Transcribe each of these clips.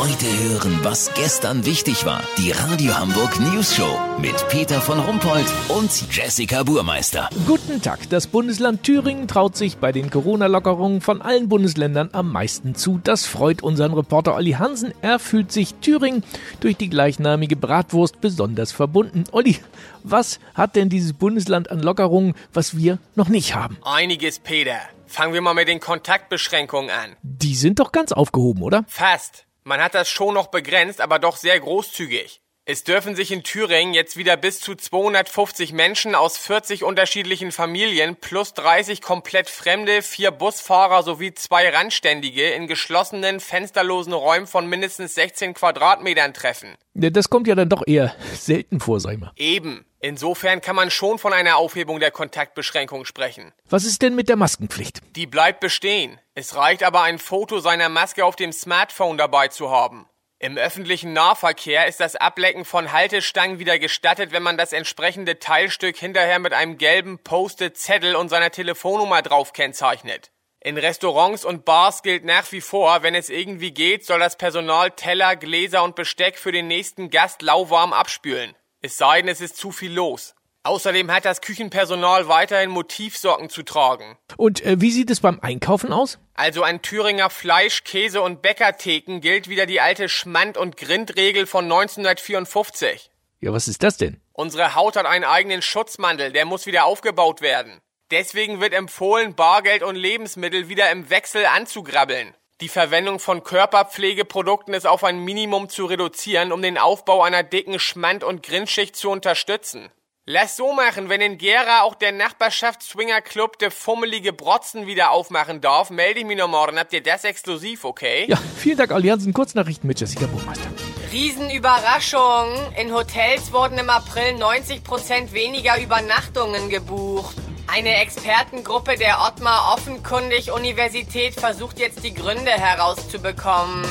Heute hören, was gestern wichtig war. Die Radio Hamburg News Show mit Peter von Rumpold und Jessica Burmeister. Guten Tag. Das Bundesland Thüringen traut sich bei den Corona-Lockerungen von allen Bundesländern am meisten zu. Das freut unseren Reporter Olli Hansen. Er fühlt sich Thüringen durch die gleichnamige Bratwurst besonders verbunden. Olli, was hat denn dieses Bundesland an Lockerungen, was wir noch nicht haben? Einiges, Peter. Fangen wir mal mit den Kontaktbeschränkungen an. Die sind doch ganz aufgehoben, oder? Fast. Man hat das schon noch begrenzt, aber doch sehr großzügig. Es dürfen sich in Thüringen jetzt wieder bis zu 250 Menschen aus 40 unterschiedlichen Familien plus 30 komplett Fremde, vier Busfahrer sowie zwei Randständige in geschlossenen, fensterlosen Räumen von mindestens 16 Quadratmetern treffen. Das kommt ja dann doch eher selten vor, sag ich mal. Eben. Insofern kann man schon von einer Aufhebung der Kontaktbeschränkung sprechen. Was ist denn mit der Maskenpflicht? Die bleibt bestehen. Es reicht aber ein Foto seiner Maske auf dem Smartphone dabei zu haben. Im öffentlichen Nahverkehr ist das Ablecken von Haltestangen wieder gestattet, wenn man das entsprechende Teilstück hinterher mit einem gelben Post-it-Zettel und seiner Telefonnummer drauf kennzeichnet. In Restaurants und Bars gilt nach wie vor, wenn es irgendwie geht, soll das Personal Teller, Gläser und Besteck für den nächsten Gast lauwarm abspülen. Es sei denn, es ist zu viel los. Außerdem hat das Küchenpersonal weiterhin Motivsocken zu tragen. Und äh, wie sieht es beim Einkaufen aus? Also an Thüringer Fleisch, Käse und Bäckertheken gilt wieder die alte Schmand- und Grindregel von 1954. Ja, was ist das denn? Unsere Haut hat einen eigenen Schutzmantel, der muss wieder aufgebaut werden. Deswegen wird empfohlen, Bargeld und Lebensmittel wieder im Wechsel anzugrabbeln. Die Verwendung von Körperpflegeprodukten ist auf ein Minimum zu reduzieren, um den Aufbau einer dicken Schmand- und Grindschicht zu unterstützen. Lass so machen, wenn in Gera auch der Nachbarschaftsswinger-Club der fummelige Brotzen wieder aufmachen darf, melde ich mich noch morgen. Habt ihr das exklusiv, okay? Ja, vielen Dank, Allianzen. Kurznachrichten mit Jessica Burmeister. Riesenüberraschung. In Hotels wurden im April 90% weniger Übernachtungen gebucht. Eine Expertengruppe der Ottmar Offenkundig Universität versucht jetzt die Gründe herauszubekommen.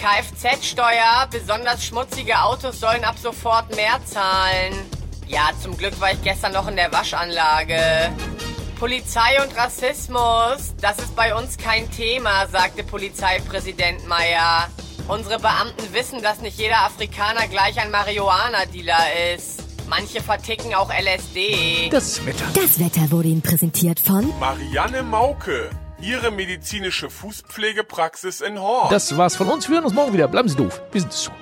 Kfz-Steuer, besonders schmutzige Autos sollen ab sofort mehr zahlen. Ja, zum Glück war ich gestern noch in der Waschanlage. Polizei und Rassismus, das ist bei uns kein Thema, sagte Polizeipräsident Meyer. Unsere Beamten wissen, dass nicht jeder Afrikaner gleich ein Marihuana-Dealer ist. Manche verticken auch LSD. Das Wetter. Das Wetter wurde Ihnen präsentiert von Marianne Mauke, Ihre medizinische Fußpflegepraxis in Horn. Das war's von uns. Wir hören uns morgen wieder. Bleiben Sie doof. Wir sind es schon.